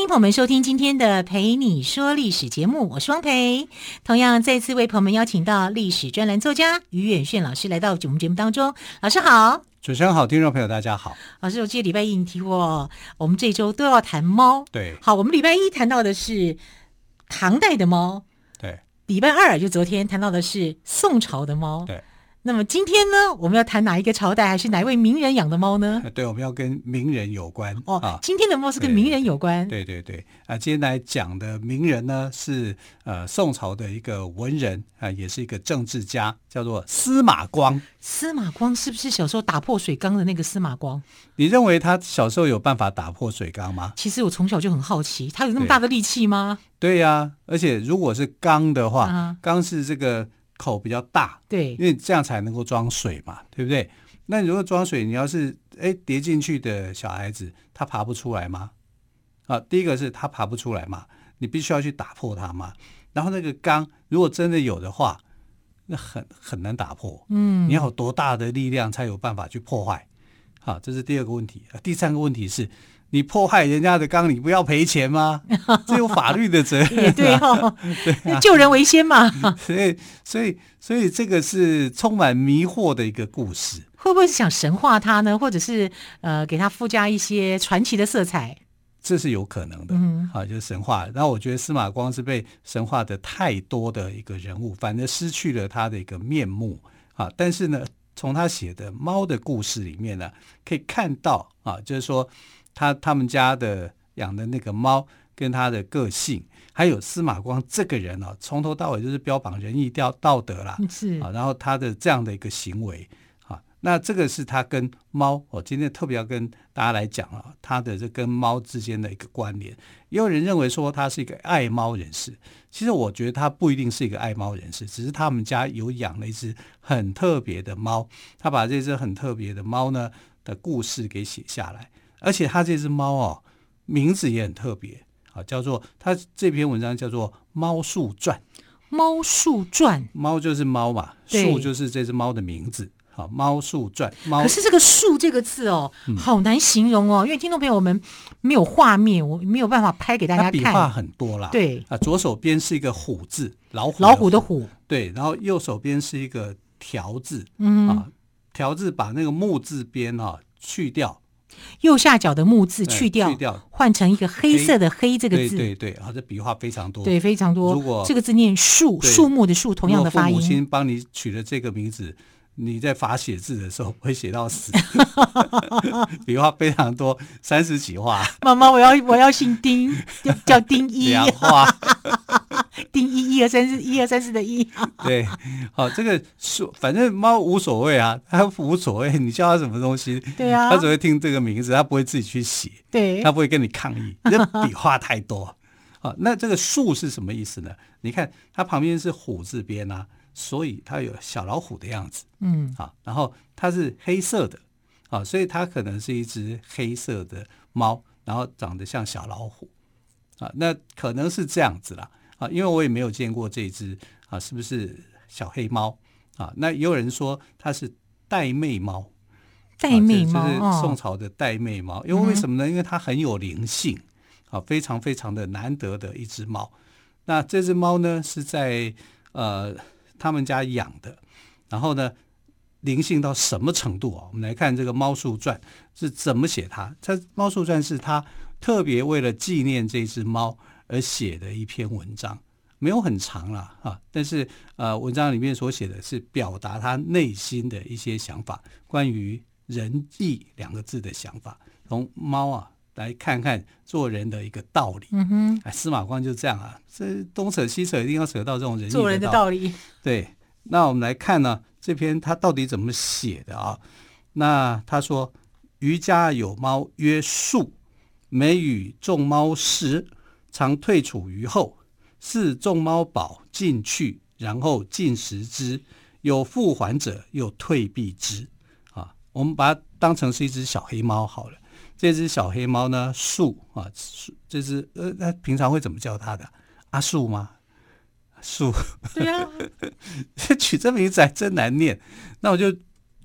欢迎朋友们收听今天的《陪你说历史》节目，我是汪培。同样再次为朋友们邀请到历史专栏作家于远炫老师来到我们节目当中。老师好，主持人好，听众朋友大家好。老师，我记得礼拜一你提过，我们这周都要谈猫。对，好，我们礼拜一谈到的是唐代的猫。对，礼拜二就昨天谈到的是宋朝的猫。对。那么今天呢，我们要谈哪一个朝代，还是哪一位名人养的猫呢？对，我们要跟名人有关哦。啊，今天的猫是跟名人有关。对对对，啊，今天来讲的名人呢是呃宋朝的一个文人啊，也是一个政治家，叫做司马光。司马光是不是小时候打破水缸的那个司马光？你认为他小时候有办法打破水缸吗？其实我从小就很好奇，他有那么大的力气吗？对呀，啊，而且如果是缸的话，啊，缸是这个。口比较大，对，因为这样才能够装水嘛，对不对？那你如果装水，你要是哎跌进去的小孩子，他爬不出来吗？啊，第一个是他爬不出来嘛，你必须要去打破它嘛。然后那个缸如果真的有的话，那很很难打破，嗯，你要有多大的力量才有办法去破坏？好，这是第二个问题。第三个问题是。你破坏人家的缸，你不要赔钱吗？这有法律的责任。也对哦，对啊，救人为先嘛。所以，所以，所以这个是充满迷惑的一个故事。会不会是想神化他呢？或者是呃，给他附加一些传奇的色彩？这是有可能的。嗯，啊，就是神话。然后我觉得司马光是被神化的太多的一个人物，反而失去了他的一个面目啊。但是呢，从他写的猫的故事里面呢，可以看到啊，就是说。他他们家的养的那个猫，跟他的个性，还有司马光这个人啊，从头到尾就是标榜仁义道道德啦，是啊，然后他的这样的一个行为啊，那这个是他跟猫，我今天特别要跟大家来讲啊，他的这跟猫之间的一个关联。也有人认为说他是一个爱猫人士，其实我觉得他不一定是一个爱猫人士，只是他们家有养了一只很特别的猫，他把这只很特别的猫呢的故事给写下来。而且它这只猫哦，名字也很特别啊，叫做它这篇文章叫做《猫树传》。猫树传，猫就是猫嘛，树就是这只猫的名字。好，《猫树传》。猫。可是这个“树”这个字哦，好难形容哦，嗯、因为听众朋友们没有画面，我没有办法拍给大家看。笔画很多啦。对啊，左手边是一个虎字，老虎老虎的虎。对，然后右手边是一个条字，嗯啊，条字把那个木字边啊去掉。右下角的木字去掉，去掉，换成一个黑色的“黑”这个字。对对对，啊，这笔画非常多，对，非常多。如果这个字念“树”，树木的“树”，同样的发音。父母亲帮你取了这个名字，你在罚写字的时候会写到死。笔画非常多，三十几画。妈妈，我要我要姓丁，叫丁一。两画。丁一，一二三四，一二三四的一。对，好，这个树，反正猫无所谓啊，它无所谓，你叫它什么东西，对啊，它只会听这个名字，它不会自己去写，对，它不会跟你抗议，这笔画太多。好，那这个树是什么意思呢？你看它旁边是虎字边啊，所以它有小老虎的样子，嗯，好，然后它是黑色的，啊，所以它可能是一只黑色的猫，然后长得像小老虎，啊，那可能是这样子啦。啊，因为我也没有见过这只啊，是不是小黑猫啊？那也有人说它是玳妹猫，玳妹猫，就是宋朝的玳妹猫。因为为什么呢？因为它很有灵性啊，非常非常的难得的一只猫。那这只猫呢，是在呃他们家养的，然后呢，灵性到什么程度啊？我们来看这个《猫树传》是怎么写它。它《猫树传》是它特别为了纪念这只猫。而写的一篇文章，没有很长了啊，但是呃，文章里面所写的是表达他内心的一些想法，关于仁义两个字的想法，从猫啊来看看做人的一个道理。嗯哼，哎，司马光就这样啊，这东扯西扯，一定要扯到这种人做人的道理。对，那我们来看呢，这篇他到底怎么写的啊？那他说：“余家有猫曰树，每与众猫食。”常退处于后，是众猫饱进去，然后进食之。有复还者，又退避之。啊，我们把它当成是一只小黑猫好了。这只小黑猫呢，树啊，树，这只呃，那平常会怎么叫它的？阿树吗？树。对呀、啊，取这名字还真难念。那我就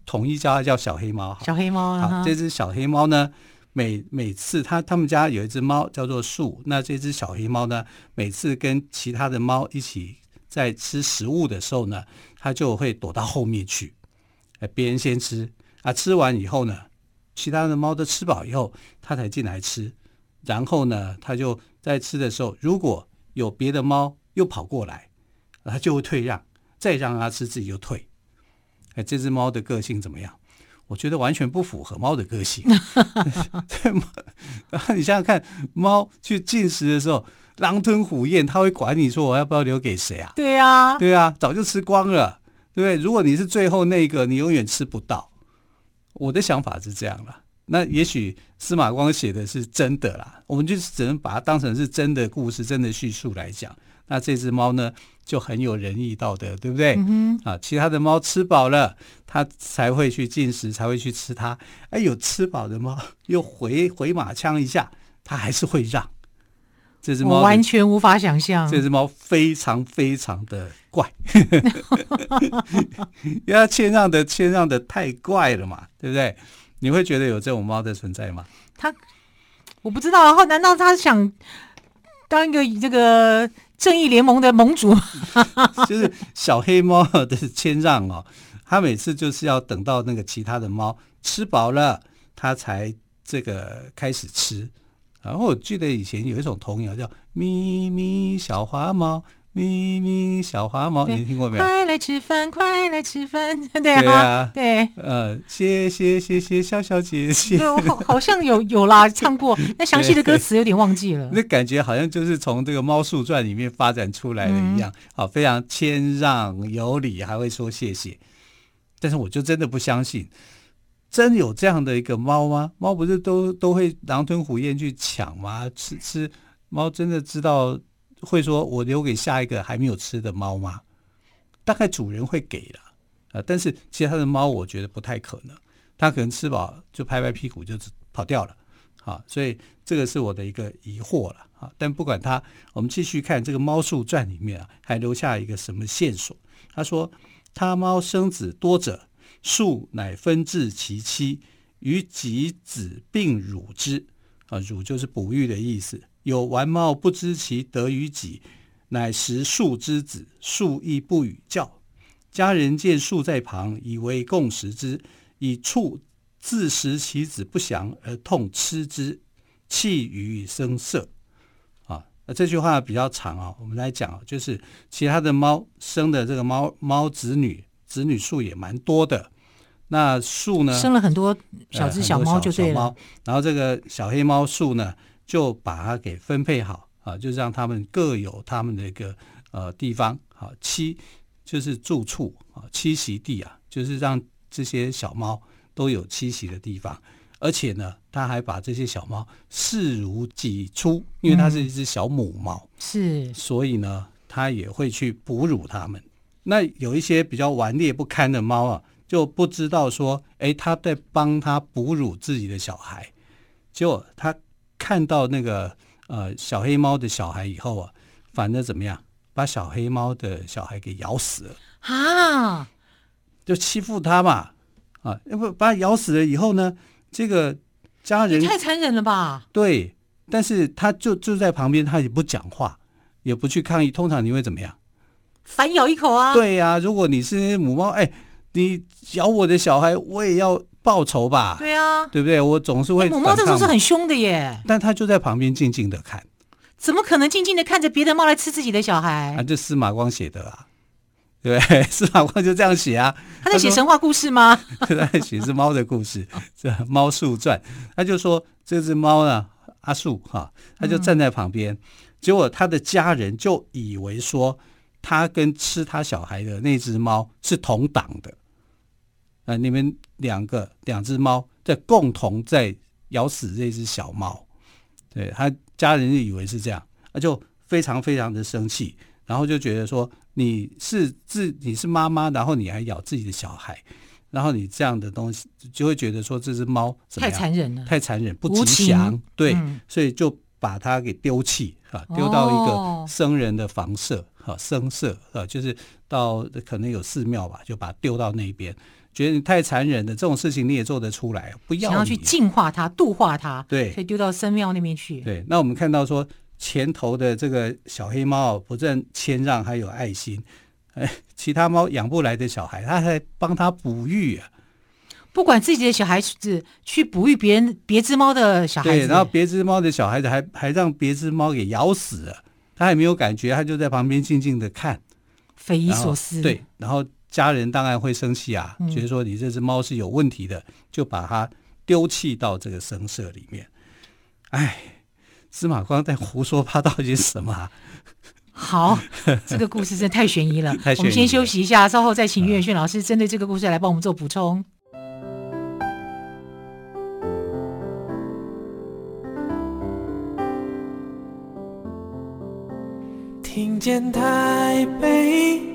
统一叫它叫小黑猫。小黑猫啊。好，这只小黑猫呢，每每次他他们家有一只猫叫做树，那这只小黑猫呢，每次跟其他的猫一起在吃食物的时候呢，它就会躲到后面去，哎，别人先吃啊，吃完以后呢。其他的猫都吃饱以后，它才进来吃。然后呢，它就在吃的时候，如果有别的猫又跑过来，它就会退让，再让它吃，自己就退。哎，这只猫的个性怎么样？我觉得完全不符合猫的个性。对吗？然后你想想看，猫去进食的时候，狼吞虎咽，它会管你说我要不要留给谁啊？对呀，对呀，早就吃光了，对不对？如果你是最后那个，你永远吃不到。我的想法是这样了，那也许司马光写的是真的啦，我们就只能把它当成是真的故事、真的叙述来讲。那这只猫呢，就很有仁义道德，对不对？嗯、啊，其他的猫吃饱了，它才会去进食，才会去吃它。哎，有吃饱的猫又回回马枪一下，它还是会让。这只猫完全无法想象，这只猫非常非常的怪，因为它谦让的谦让的太怪了嘛，对不对？你会觉得有这种猫的存在吗？它我不知道，然后难道他想当一个这个正义联盟的盟主？就是小黑猫的谦让哦，他每次就是要等到那个其他的猫吃饱了，他才这个开始吃。然后我记得以前有一种童谣叫“咪咪小花猫，咪咪小花猫”，你听过没有？快来吃饭，快来吃饭，对啊，对，呃，谢谢谢谢小小姐姐，我，好好像有有啦，唱过，那详细的歌词有点忘记了。那感觉好像就是从这个《猫树传》里面发展出来的一样，好，非常谦让有礼，还会说谢谢。但是我就真的不相信。真有这样的一个猫吗？猫不是都都会狼吞虎咽去抢吗？吃吃猫真的知道会说我留给下一个还没有吃的猫吗？大概主人会给了啊，但是其他的猫我觉得不太可能，它可能吃饱就拍拍屁股就跑掉了。啊，所以这个是我的一个疑惑了啊。但不管它，我们继续看这个《猫树传》里面啊，还留下一个什么线索？他说：“他猫生子多者。”树乃分治其妻，与己子并乳之。啊，乳就是哺育的意思。有玩猫不知其得于己，乃食树之子，树亦不与教。家人见树在旁，以为共食之，以畜自食其子不祥而痛吃之，弃于声色。啊，那这句话比较长啊，我们来讲，就是其他的猫生的这个猫猫子女，子女数也蛮多的。那树呢？生了很多小只小猫，就对了。呃、小小猫，然后这个小黑猫树呢，就把它给分配好啊，就让他们各有他们的一个呃地方啊，栖就是住处啊，栖息地啊，就是让这些小猫都有栖息的地方。而且呢，他还把这些小猫视如己出，因为它是一只小母猫，嗯、是，所以呢，他也会去哺乳它们。那有一些比较顽劣不堪的猫啊。就不知道说，哎，他在帮他哺乳自己的小孩，结果他看到那个呃小黑猫的小孩以后啊，反正怎么样，把小黑猫的小孩给咬死了啊！就欺负他嘛，啊，要不把他咬死了以后呢，这个家人太残忍了吧？对，但是他就就在旁边，他也不讲话，也不去抗议。通常你会怎么样？反咬一口啊？对呀，如果你是母猫，哎。你咬我的小孩，我也要报仇吧？对啊，对不对？我总是会。母猫这时候是很凶的耶，但他就在旁边静静的看。怎么可能静静的看着别的猫来吃自己的小孩？啊，这司马光写的啊，对不对？司马光就这样写啊。他在写神话故事吗？他在写只猫的故事，这《猫树传》。他就说这只猫呢，阿树哈，他就站在旁边，嗯、结果他的家人就以为说他跟吃他小孩的那只猫是同党的。啊！你们两个两只猫在共同在咬死这只小猫，对他家人就以为是这样，他就非常非常的生气，然后就觉得说你是自你是妈妈，然后你还咬自己的小孩，然后你这样的东西就会觉得说这只猫太残忍了，太残忍，不吉祥，对，嗯、所以就把它给丢弃啊，丢到一个僧人的房舍啊，僧舍啊，就是到可能有寺庙吧，就把它丢到那边，觉得你太残忍了，这种事情你也做得出来，不要想要去净化它、度化它，对，可以丢到僧庙那边去。对，那我们看到说。前头的这个小黑猫不但谦让，还有爱心，哎，其他猫养不来的小孩，他还帮他哺育啊。不管自己的小孩子去哺育别人别只猫的小孩子，对，然后别只猫的小孩子还还让别只猫给咬死了，他还没有感觉，他就在旁边静静的看，匪夷所思。对，然后家人当然会生气啊，觉得说你这只猫是有问题的，就把它丢弃到这个僧舍里面。哎。司马光在胡说八道些什么啊？好，这个故事真的太悬疑了。疑了。我们先休息一下，稍后再请于远炫老师针对这个故事来帮我们做补充。听见台北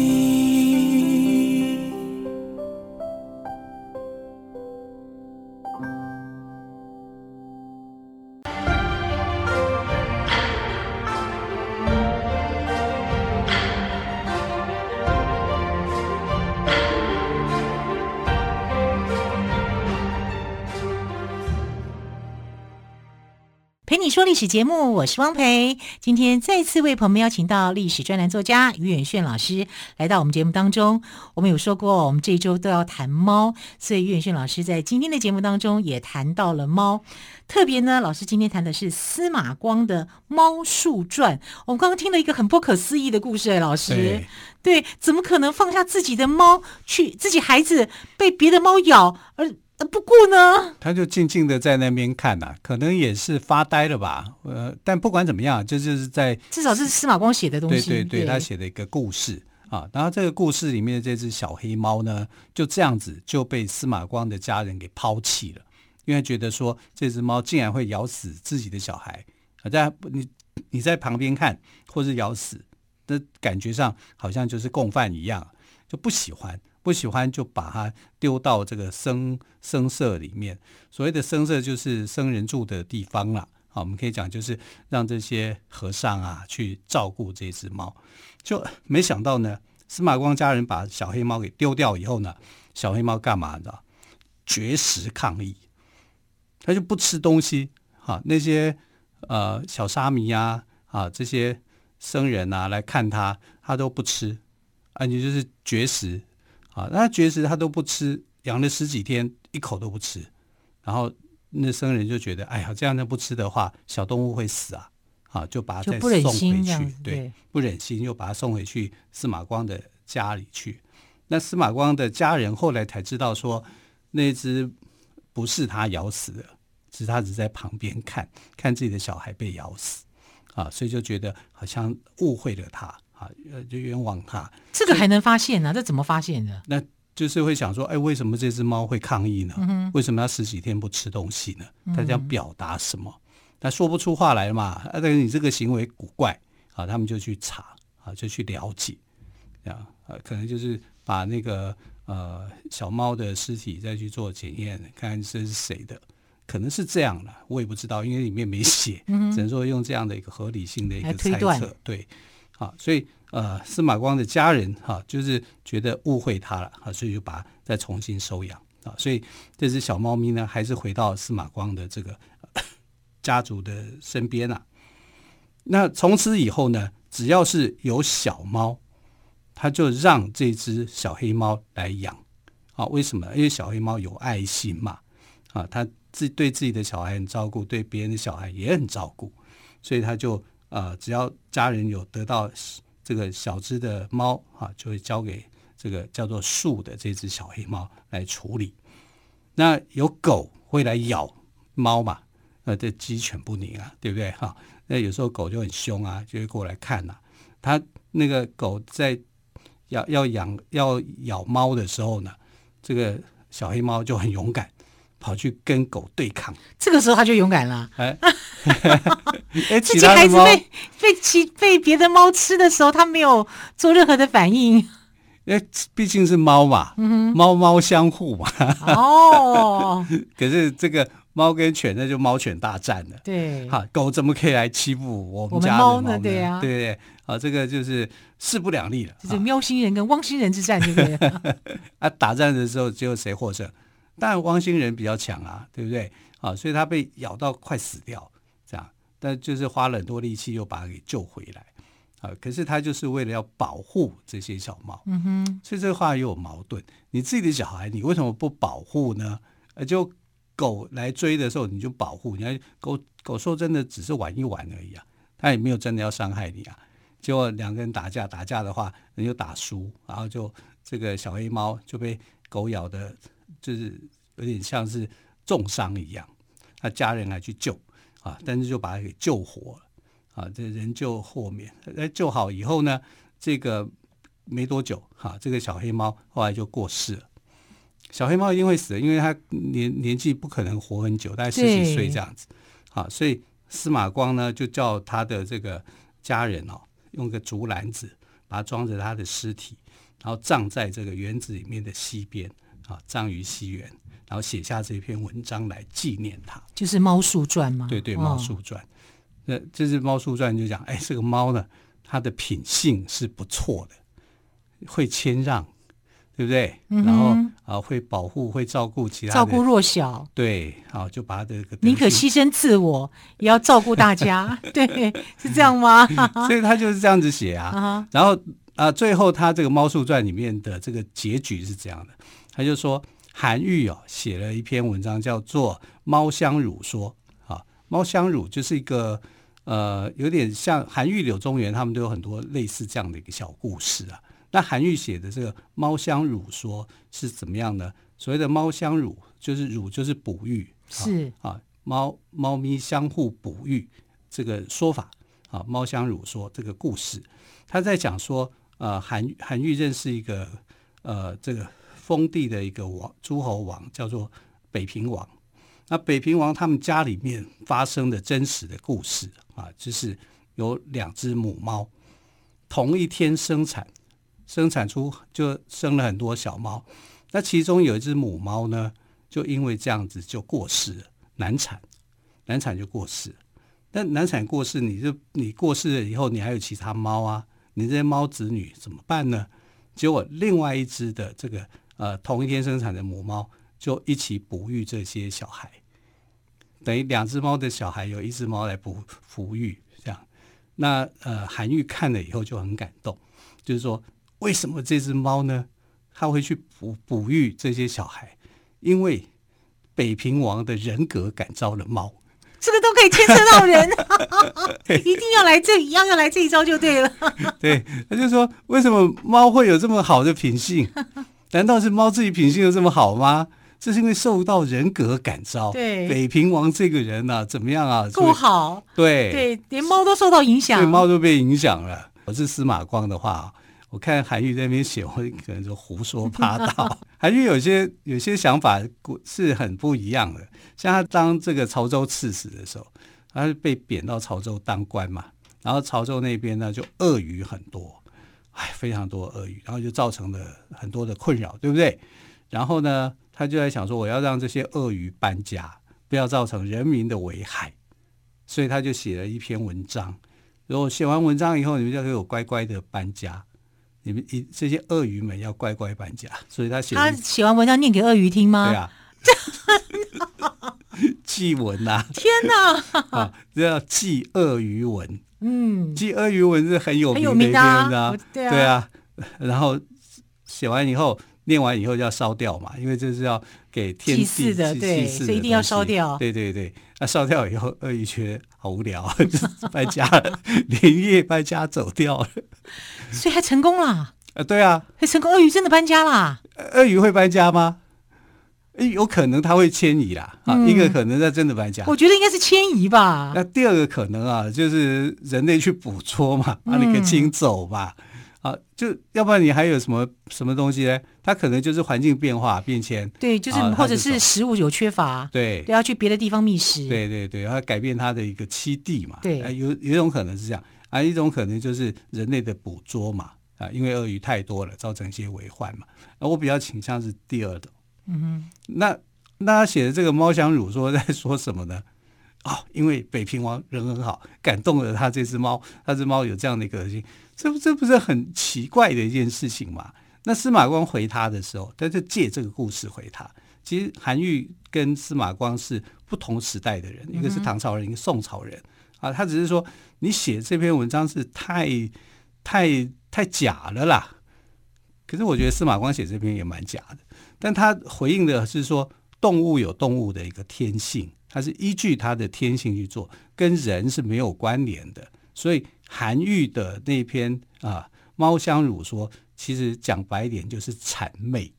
你说历史节目，我是汪培。今天再次为朋友们邀请到历史专栏作家于远炫老师来到我们节目当中。我们有说过，我们这一周都要谈猫，所以于远炫老师在今天的节目当中也谈到了猫。特别呢，老师今天谈的是司马光的《猫树传》。我们刚刚听了一个很不可思议的故事，哎，老师，对，怎么可能放下自己的猫去自己孩子被别的猫咬而？不过呢，他就静静的在那边看呐、啊，可能也是发呆了吧。呃，但不管怎么样，这就，就是在至少是司马光写的东西。对对对，对他写的一个故事啊。然后这个故事里面的这只小黑猫呢，就这样子就被司马光的家人给抛弃了，因为觉得说这只猫竟然会咬死自己的小孩，啊，在你你在旁边看或是咬死，那感觉上好像就是共犯一样，就不喜欢。不喜欢就把它丢到这个僧僧舍里面。所谓的僧舍就是僧人住的地方了。好，我们可以讲就是让这些和尚啊去照顾这只猫。就没想到呢，司马光家人把小黑猫给丢掉以后呢，小黑猫干嘛呢？绝食抗议，他就不吃东西。哈，那些呃小沙弥呀啊这些僧人啊来看他，他都不吃，而且就是绝食。啊，那绝食他都不吃，养了十几天，一口都不吃。然后那僧人就觉得，哎呀，这样的不吃的话，小动物会死啊！啊，就把它再送回去，对，不忍心又把它送回去司马光的家里去。那司马光的家人后来才知道说，那只不是他咬死的，只是他只在旁边看看自己的小孩被咬死，啊，所以就觉得好像误会了他。啊，呃，就冤枉他，这个还能发现呢、啊？这怎么发现的？那就是会想说，哎，为什么这只猫会抗议呢？嗯、为什么要十几天不吃东西呢？它想表达什么？它、嗯、说不出话来嘛？啊，但是你这个行为古怪啊，他们就去查啊，就去了解，啊，可能就是把那个呃小猫的尸体再去做检验，看看这是谁的，可能是这样的，我也不知道，因为里面没写，嗯、只能说用这样的一个合理性的一个猜测，对。啊，所以呃，司马光的家人哈、就是觉得误会他了啊，所以就把再重新收养啊。所以这只小猫咪呢，还是回到司马光的这个家族的身边啊。那从此以后呢，只要是有小猫，他就让这只小黑猫来养啊。为什么？因为小黑猫有爱心嘛啊，他自对自己的小孩很照顾，对别人的小孩也很照顾，所以他就。呃，只要家人有得到这个小只的猫啊，就会交给这个叫做树的这只小黑猫来处理。那有狗会来咬猫嘛？呃，这鸡犬不宁啊，对不对？哈，那有时候狗就很凶啊，就会过来看呐、啊。它那个狗在要要养要咬猫的时候呢，这个小黑猫就很勇敢，跑去跟狗对抗。这个时候他就勇敢了。哎，哎，自己孩子被被其被别的猫吃的时候，他没有做任何的反应。因为毕竟是猫嘛，嗯、猫猫相互嘛。哦，可是这个猫跟犬那就猫犬大战了。对，好，狗怎么可以来欺负我们家的猫呢？对呀、啊，对对，啊，这个就是势不两立了。就是喵星人跟汪星人之战，对不对？啊，打战的时候只有谁获胜？当然汪星人比较强啊，对不对？啊，所以他被咬到快死掉，这样，但就是花了很多力气又把它给救回来。啊！可是他就是为了要保护这些小猫，嗯哼，所以这个话又有矛盾。你自己的小孩，你为什么不保护呢？呃，就狗来追的时候，你就保护。你看狗狗说真的，只是玩一玩而已啊，它也没有真的要伤害你啊。结果两个人打架，打架的话，人就打输，然后就这个小黑猫就被狗咬的，就是有点像是重伤一样。他家人来去救啊，但是就把他给救活了。啊，这人救豁免，哎，救好以后呢，这个没多久，哈，这个小黑猫后来就过世了。小黑猫一定会死，因为它年年纪不可能活很久，大概十几岁这样子。好，所以司马光呢就叫他的这个家人哦，用个竹篮子把它装着他的尸体，然后葬在这个园子里面的西边，啊，葬于西园，然后写下这篇文章来纪念他。就是《猫树传》吗？对对，《猫树传》。那这是《猫树传》就讲，哎，这个猫呢，它的品性是不错的，会谦让，对不对？嗯、然后啊，会保护，会照顾其他，照顾弱小。对，好，就把它的宁可牺牲自我，也要照顾大家。对，是这样吗？所以他就是这样子写啊。然后啊，最后他这个《猫树传》里面的这个结局是这样的，他就说韩愈哦写了一篇文章，叫做《猫相乳说》。啊猫相乳就是一个呃，有点像韩愈、柳宗元他们都有很多类似这样的一个小故事啊。那韩愈写的这个《猫相乳说》是怎么样呢？所谓的猫相乳，就是乳就是哺育，是啊，猫猫咪相互哺育这个说法啊。猫相乳说这个故事，他在讲说，呃，韩韩愈认识一个呃，这个封地的一个王诸侯王，叫做北平王。那北平王他们家里面发生的真实的故事啊，就是有两只母猫同一天生产，生产出就生了很多小猫。那其中有一只母猫呢，就因为这样子就过世了，难产，难产就过世了。但难产过世，你就你过世了以后，你还有其他猫啊，你这些猫子女怎么办呢？结果另外一只的这个呃同一天生产的母猫就一起哺育这些小孩。等于两只猫的小孩有一只猫来哺哺育，这样，那呃韩愈看了以后就很感动，就是说为什么这只猫呢？他会去哺哺育这些小孩？因为北平王的人格感召了猫，这个都可以牵扯到人，一定要来这一样要来这一招就对了。对，他就说为什么猫会有这么好的品性？难道是猫自己品性就这么好吗？这是因为受到人格感召。对，北平王这个人呢、啊，怎么样啊？够好。对对，连猫都受到影响。对，猫都被影响了。我是司马光的话，我看韩愈在那边写，我可能就胡说八道。韩愈有些有些想法是很不一样的。像他当这个潮州刺史的时候，他是被贬到潮州当官嘛，然后潮州那边呢就鳄鱼很多，哎，非常多鳄鱼，然后就造成了很多的困扰，对不对？然后呢，他就在想说，我要让这些鳄鱼搬家，不要造成人民的危害，所以他就写了一篇文章。然后写完文章以后，你们就给我乖乖的搬家，你们一这些鳄鱼们要乖乖搬家。所以他写他写完文章念给鳄鱼听吗？对啊，祭文呐、啊！天哪！啊，这叫祭鳄鱼文。嗯，记鳄鱼文是很有名的一篇文章，对啊。对啊，然后写完以后。念完以后就要烧掉嘛，因为这是要给天地的，对，所以一定要烧掉。对对对，那烧掉以后，鳄鱼觉得好无聊，就搬家了，连夜搬家走掉了。所以还成功了。呃，对啊，还成功，鳄鱼真的搬家啦。鳄鱼会搬家吗？有可能它会迁移啦，啊，嗯、一个可能在真的白讲，我觉得应该是迁移吧。那第二个可能啊，就是人类去捕捉嘛，把你给清走吧，嗯、啊，就要不然你还有什么什么东西呢？它可能就是环境变化变迁，对，就是、啊、或者是食物有缺乏，对，要去别的地方觅食，对对对，要改变它的一个栖地嘛，对，有有一种可能是这样，啊，一种可能就是人类的捕捉嘛，啊，因为鳄鱼太多了，造成一些危患嘛，那我比较倾向是第二种。嗯，那那他写的这个猫相乳说在说什么呢？哦，因为北平王人很好，感动了他这只猫，他只猫有这样的个性，这不这不是很奇怪的一件事情吗？那司马光回他的时候，他就借这个故事回他。其实韩愈跟司马光是不同时代的人，一个是唐朝人，一个宋朝人啊。他只是说你写这篇文章是太太太假了啦。可是我觉得司马光写这篇也蛮假的。但他回应的是说，动物有动物的一个天性，它是依据它的天性去做，跟人是没有关联的。所以韩愈的那篇啊，《猫香乳》说，其实讲白一点就是谄媚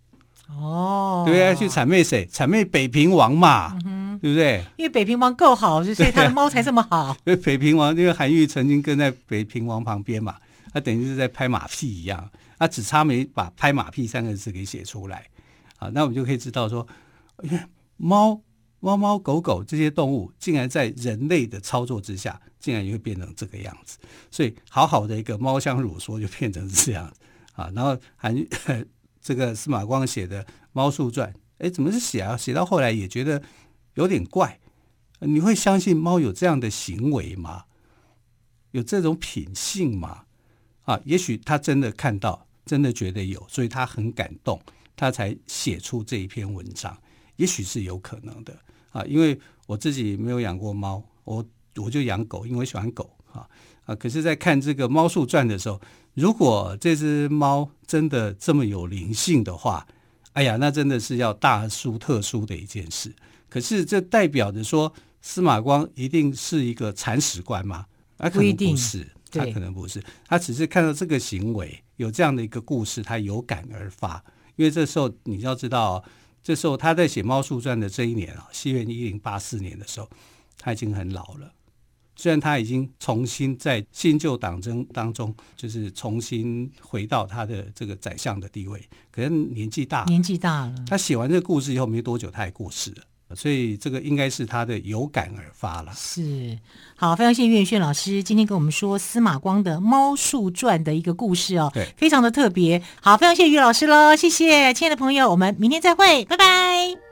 哦，对不对？去谄媚谁？谄媚北平王嘛，嗯、对不对？因为北平王够好，所以他的猫才这么好。因为北平王，因为韩愈曾经跟在北平王旁边嘛，他等于是在拍马屁一样，他只差没把“拍马屁”三个字给写出来。啊，那我们就可以知道说，猫、猫猫狗狗这些动物，竟然在人类的操作之下，竟然也会变成这个样子。所以，好好的一个猫香乳说就变成这样子啊。然后还 这个司马光写的《猫树传》，哎，怎么是写啊？写到后来也觉得有点怪。你会相信猫有这样的行为吗？有这种品性吗？啊，也许他真的看到，真的觉得有，所以他很感动。他才写出这一篇文章，也许是有可能的啊，因为我自己没有养过猫，我我就养狗，因为我喜欢狗啊啊。可是，在看这个《猫树传》的时候，如果这只猫真的这么有灵性的话，哎呀，那真的是要大书特书的一件事。可是，这代表着说司马光一定是一个铲屎官吗？他可能不是，他可能不是，他只是看到这个行为有这样的一个故事，他有感而发。因为这时候你要知道，这时候他在写《猫树传》的这一年啊，西元一零八四年的时候，他已经很老了。虽然他已经重新在新旧党争当中，就是重新回到他的这个宰相的地位，可是年纪大，年纪大了。他写完这个故事以后没多久，他也过世了。所以这个应该是他的有感而发了。是，好，非常谢谢岳远炫老师今天跟我们说司马光的《猫树传》的一个故事哦，对，非常的特别。好，非常谢谢岳老师喽，谢谢，亲爱的朋友，我们明天再会，拜拜。